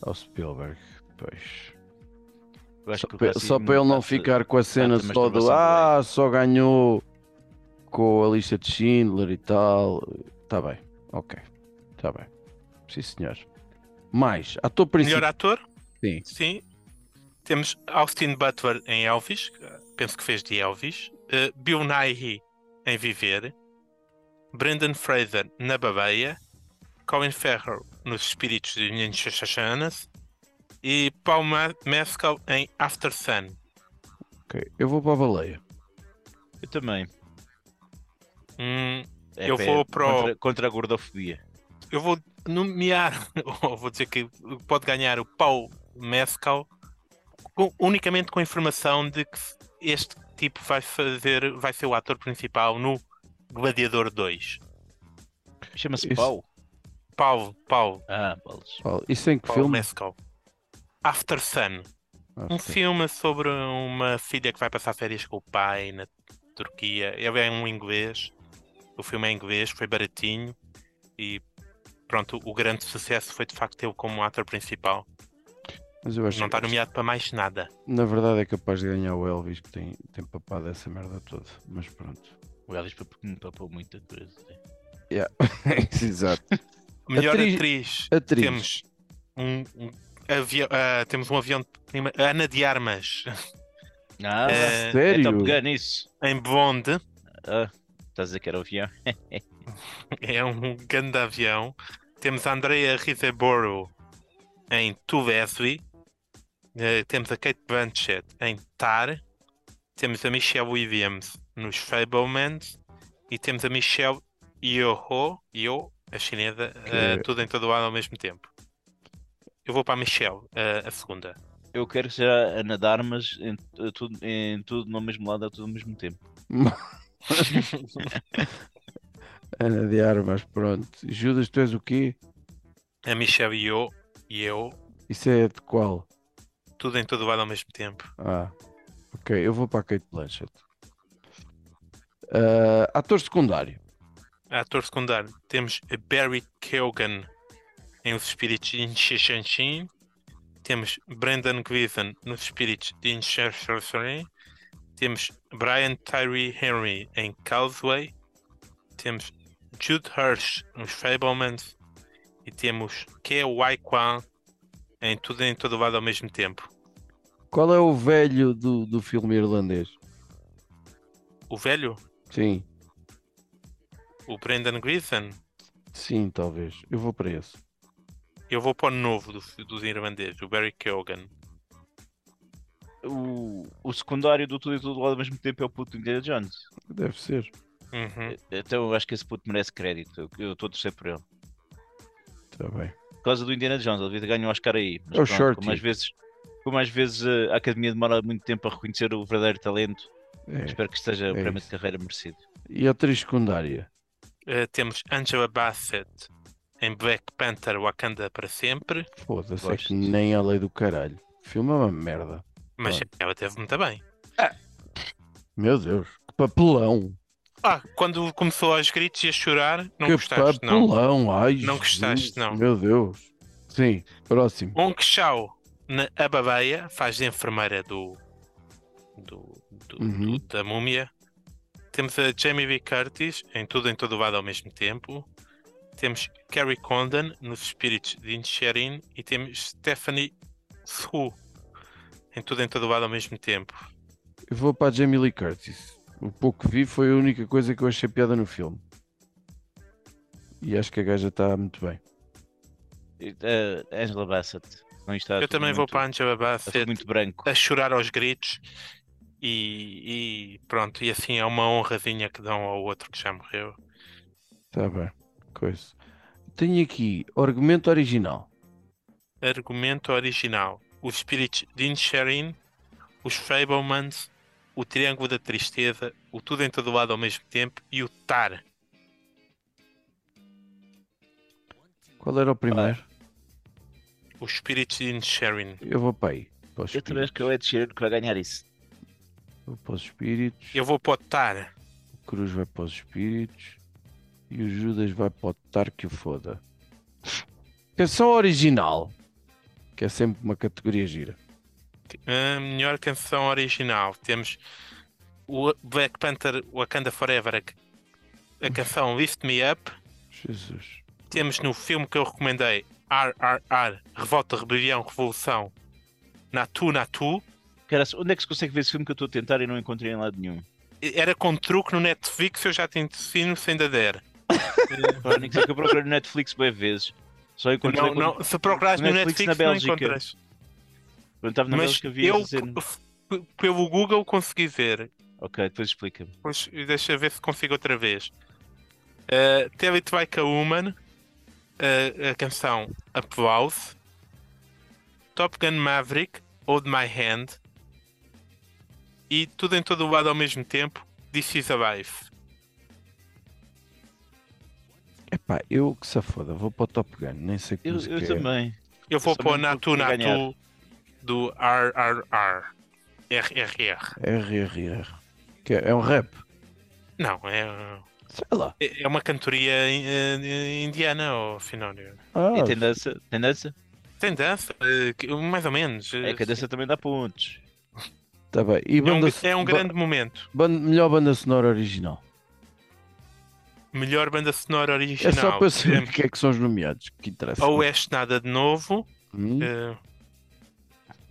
Ao Spielberg. Pois. Só, só para ele não está- ficar com a cena está-te só do masturbação Ah, só ganhou com a lista de Schindler e tal. Tá bem, ok. Tá bem. Sim, senhor. Mais, ator Melhor principal. ator? Sim. Sim. Temos Austin Butler em Elvis, penso que fez de Elvis. Uh, Bill Nighy em Viver. Brendan Fraser na Babeia. Colin Farrell nos Espíritos de Ninjas e Paul Mescal em After Sun. Ok, eu vou para a baleia. Eu também. Hum, É, Eu vou para o- contra, contra a gordofobia. eu vou nomear, ou vou dizer que pode ganhar o Paul Mescal com- unicamente com a informação de que este tipo vai fazer, vai ser o ator principal no Gladiador 2. Chama-se Isso- Pau. Paulo, Paulo, Ah. Paulo, isso em que Paulo filme? Mescal. After Sun, Ah, um sim. filme sobre uma filha que vai passar férias com o pai na Turquia. Ele é um inglês. O filme é inglês, foi baratinho e pronto, o grande sucesso foi de facto tê-lo como ator principal. Mas eu acho Não está que, nomeado para mais nada. na verdade, é capaz de ganhar o Elvis, que tem, tem papado essa merda toda. Mas pronto. O Elvis papou- me papou muita coisa. Exato. Melhor Atriz- atriz, atriz. temos um, um ah, temos um avião de Ana de Armas Ah, É, é Sério? Top Gun isso. em Blonde. Ah, estás a dizer que era o avião? É um grande avião. Temos a Andrea Riseborough em Tu Leslie. Eh, temos a Kate Blanchett em Tar. Temos a Michelle Williams nos Fablemans. E temos a Michelle Yeoh, Yeoh a chinesa, Que- tudo em todo lado ao mesmo tempo. Eu vou para a Michelle, a segunda. Eu quero ser a Ana de Armas em, eh, tudo, em tudo no mesmo lado, tudo ao mesmo tempo. Ana de Armas, pronto. Judas, tu és o quê? A Michelle Yeoh, Yeoh, Isso é de qual? tudo em todo lado ao mesmo tempo. Ah, ok. Eu vou para a Kate Blanchett. Ah, ator secundário. Ator secundário, temos Barry Keoghan em Os Espíritos de Inshanshin. Temos Brendan Gleeson nos Espíritos de Inshanshin. Temos Brian Tyree Henry em Causeway. Temos Jude Hirsch nos Fablemans. E temos Wai Kwan em Tudo em Todo Lado ao mesmo tempo. Qual é o velho do, do filme irlandês? O velho, Sim, o Brendan Gleeson. sim, talvez. Eu vou para esse. Eu vou para o novo do- dos irlandeses, o Barry Keoghan. O, o secundário do tudo e tudo ao mesmo tempo é o puto Indiana Jones. Deve ser. Uhum. Então eu acho que esse puto merece crédito. Eu- estou a torcer por ele. Está bem. Por causa do Indiana Jones, ele devia ganhar um Oscar aí. Mas É o pronto, Shorty. como às vezes, como às vezes eh, a academia demora muito tempo a reconhecer o verdadeiro talento, É. espero que esteja o é prémio isso. de carreira merecido. E atriz secundária? Uh, temos Angela Bassett em Black Panther Wakanda para sempre, Foda-se, é que nem a lei do caralho. O filme é uma merda. mas Pronto. ela teve muito bem. Meu Deus, que papelão. Ah, quando começou aos gritos e a chorar, não que gostaste, não. papelão. Ai, Não gostaste, não. Meu Deus. Sim, próximo. Ong Chao na Ababeia faz de enfermeira do, do, do- Uhum. do- da múmia. Temos a Jamie Lee Curtis em Tudo em Todo Lado ao mesmo tempo. Temos Carrie Condon nos Espíritos de Inisherin e temos Stephanie Su em Tudo em Todo Lado ao mesmo tempo. Eu vou para a Jamie Lee Curtis. O pouco que vi foi a única coisa que eu achei piada no filme. E acho que a gaja está muito bem. Eh, Angela Bassett. Não está Eu também vou muito- para a Angela Bassett muito branco. a chorar aos gritos e, e pronto, e assim é uma honrazinha que dão ao outro que já morreu. Está bem. Coisa. Tenho aqui argumento original. Argumento original: Os Espíritos de Inisherin, Os Fablemans, O Triângulo da Tristeza, O Tudo em Todo Lado ao mesmo tempo e o Tar. Qual era o primeiro? Os Espíritos de Inisherin. Eu vou para aí. Para Eu também acho que é o Ed Sheeran que vai ganhar isso. Vou para os espíritos. Eu vou para o Tar. O Cruz vai para os espíritos. E o Judas vai para o Tar que o foda. Canção original. Que é sempre uma categoria gira. A melhor canção original. Temos o Black Panther Wakanda Forever, a, a canção Lift Me Up. Jesus. Temos no filme que eu recomendei RRR Revolta, Rebelião, Revolução Natu Natu. Cara, onde é que se consegue ver esse filme que eu estou a tentar e não encontrei em lado nenhum? Era com truque no Netflix, eu já te ensino se ainda der. Pá, nem que eu procurei no Netflix bem vezes. Só encontrei Não, não, se procurares no Netflix na não Bélgica. encontras. quando estava na Mas Bélgica vi eu, pelo Google, consegui ver. Ok, depois explica-me. Deixa ver se consigo outra vez. Uh, Tell It Like a Woman, uh, a canção Applause, Top Gun Maverick, Hold My Hand e tudo em todo o lado ao mesmo tempo, This Is a Life. Epá, eu que se foda, vou para o Top Gun, nem sei que Eu, música eu é. também. Eu vou pôr mesmo Natu. Natu do RRR. RRR. RRR. Que é, é um rap. Não, é, Sei lá. é uma cantoria eh, indiana, ou Finório. Ah, E tem dança? Tem dança? Tem dança, eh, mais ou menos. É que a dança também dá pontos. tá bem. E É um, banda, é um ba- grande momento. ban- melhor banda sonora original. Melhor banda sonora original. É só para saber o que é que são os nomeados, que interessa. Oeste Nada de Novo. Hum,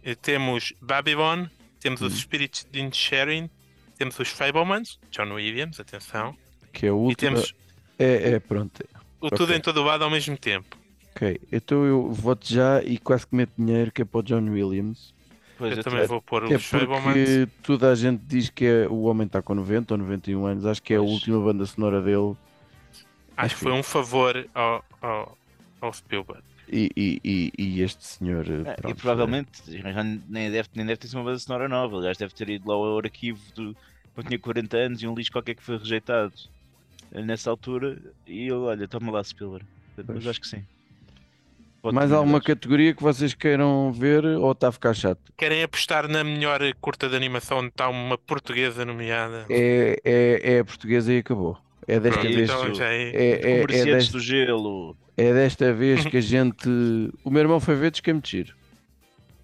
eh, temos Babylon. Temos os Hum. Spirits de Sharing. Temos os Fablemans. John Williams, atenção. que é o E último. temos É, é, pronto. o Tudo ok. em Todo Lado ao mesmo tempo. Ok. Então eu voto já e quase que meto dinheiro que é para o John Williams. Pois, eu eu também vou pôr Que é os Fablemans. porque toda a gente diz que é, o homem está com 90 ou 91 anos. Acho que é a última banda sonora dele. Acho que foi um favor ao, ao, ao Spielberg. E, e, e, e este senhor. É, pronto, e provavelmente já nem deve, nem deve ter sido uma banda sonora nova. Gajo deve ter ido lá ao arquivo do, quando tinha 40 anos e um lixo qualquer que foi rejeitado nessa altura. E ele, olha, toma lá Spielberg. Mas acho que sim. Pode Mais alguma categoria que vocês queiram ver ou está a ficar chato? Querem apostar na melhor curta de animação onde está uma portuguesa nomeada? É, é, é a portuguesa e acabou. É desta Pronto, vez. então já é. É, é, é, desta, do gelo. é desta vez que a gente. O meu irmão foi ver diz que é.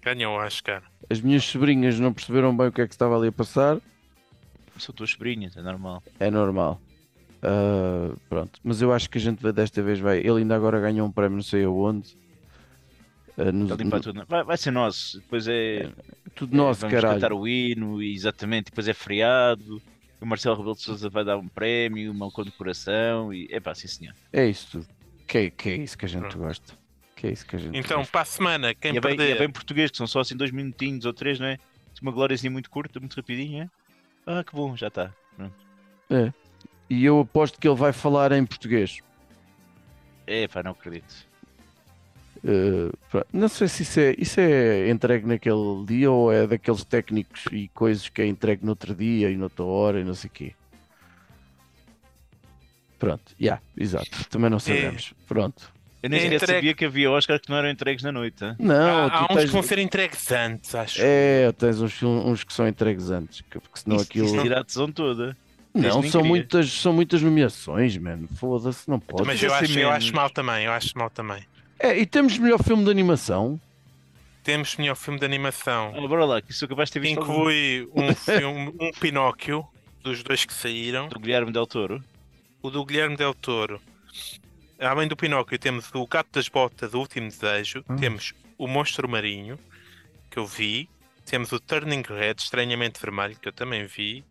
Ganhou o Oscar. As minhas sobrinhas não perceberam bem o que é que estava ali a passar. São tuas sobrinhas, é normal. É normal. Ah, pronto. Mas eu acho que a gente vai- desta vez vai. Ele ainda agora ganhou um prémio, não sei aonde. Nos- Está limpar tudo. Vai, vai ser nosso. Depois é. tudo nosso, vamos caralho. cantar o hino, e exatamente. Depois é feriado. O Marcelo Rebelo de Souza vai dar um prémio, uma condecoração. E é pá, sim senhor. É isso tudo. Que, é- que é isso que a gente Pronto. gosta. Que é isso que a gente Então, gosta. para a semana, quem E é, bem, perder. é bem português, que são só assim dois minutinhos ou três, não é? Uma glóriazinha muito curta, muito rapidinha. é? Ah, que bom, já está. E eu aposto que ele vai falar em português. É pá, não acredito. Uh, não sei se isso é, isso é entregue naquele dia ou é daqueles técnicos e coisas que é entregue no outro dia e noutra hora e não sei o quê. Pronto, já, exato. Também não sabemos. Pronto. Eu nem É sequer sabia que havia Oscar que não eram entregues na noite. hã? Não, há, tu há uns tens, que vão ser entregues antes, acho. é, tens uns, uns que são entregues antes, que- porque senão Isso, aquilo. isso tira a tesão toda. Não, são queria. muitas, são muitas nomeações, mano. Foda-se, não pode. Mas eu acho, eu acho mal também, eu acho mal também. É, e temos melhor filme de animação. Temos melhor filme de animação. Ah, bora lá, que isso capaz de ter visto algum. inclui um filme, um Pinóquio, dos dois que saíram, do Guilherme Del Toro. o do Guilherme Del Toro. Além do Pinóquio, temos o Gato das Botas, o Último Desejo, Ah. temos o Monstro Marinho, que eu vi, temos o Turning Red, Estranhamente Vermelho, que eu também vi,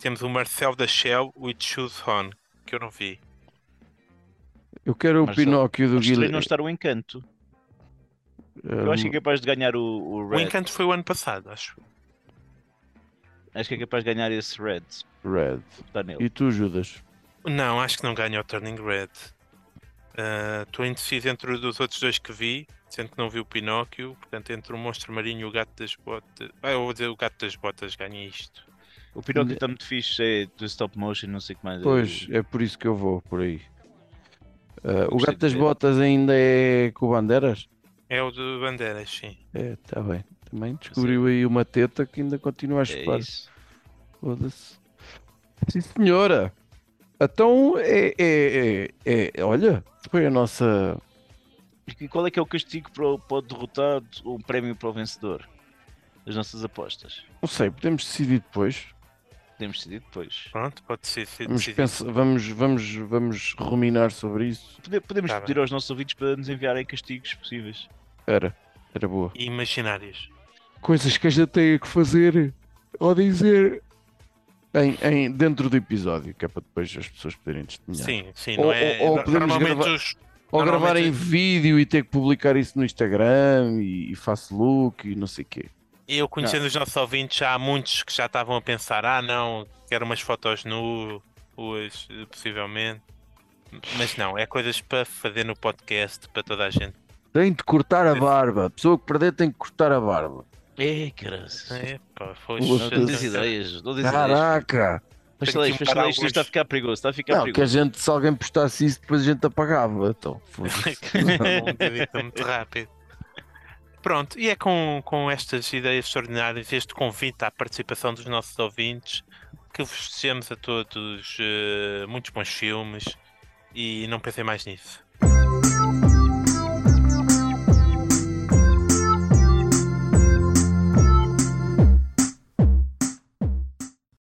temos o Marcel da Shell, With Shoes On, que eu não vi. Eu quero o Mas Pinóquio do estranho não Guilherme. estar o encanto. Eu acho que é capaz de ganhar o, o O Red. Encanto foi o ano passado, acho. Acho que é capaz de ganhar esse Red. Red. Está nele. E tu, Judas? Não, acho que não ganha o Turning Red. Ah, Estou indeciso entre os outros dois que vi, sendo que não vi o Pinóquio, portanto entre o Monstro Marinho e o Gato das Botas. Ah, eu vou dizer o Gato das Botas ganha isto. O Pinóquio está muito fixe, é do stop motion, não sei o que mais. Pois, é por isso que eu vou por aí. Ah, o Gato das ver. Botas ainda é com bandeiras? É o de Bandeiras, sim. É, está bem. Também descobriu aí uma teta que ainda continua a É chupar. isso. Foda-se. Sim, senhora. Então, é, é, é, é- Olha, foi a nossa. E qual é que é o castigo para o, para o derrotado ou um prémio para o vencedor? Das nossas apostas. Não sei, podemos decidir depois. Podemos decidir depois. Pronto, pode ser. ser Vamos, pensar, vamos, vamos, vamos ruminar sobre isso. Pode- Podemos Tá pedir bem. aos nossos ouvintes para nos enviarem castigos possíveis. Era, era boa. Imaginários. coisas que a gente tem que fazer ou dizer em, em- dentro do episódio, que é para depois as pessoas poderem testemunhar. Sim, sim, Ou- não é. ou- ou podemos normalmente gravar- os. Ou gravar em vídeo e ter que publicar isso no Instagram e, e Facebook e não sei o quê. Eu conhecendo os nossos ouvintes, já há muitos que já estavam a pensar: ah, não, quero umas fotos nuas, possivelmente. Mas não, é coisas para fazer no podcast para toda a gente. Tem de cortar a barba. A pessoa que perder tem que cortar a barba. É, caras. É, pá, foi. Não, Não ideias, não. Caraca! Fecha que isto, fecha mudar lá isto, isto está a ficar perigoso, está a ficar Não, que a perigoso. gente, se alguém postasse isso, depois a gente apagava. Então, um bocadinho muito rápido. Pronto, e é com, com estas ideias extraordinárias, este convite à participação dos nossos ouvintes, que vos desejamos a todos eh, muitos bons filmes e não pensem mais nisso.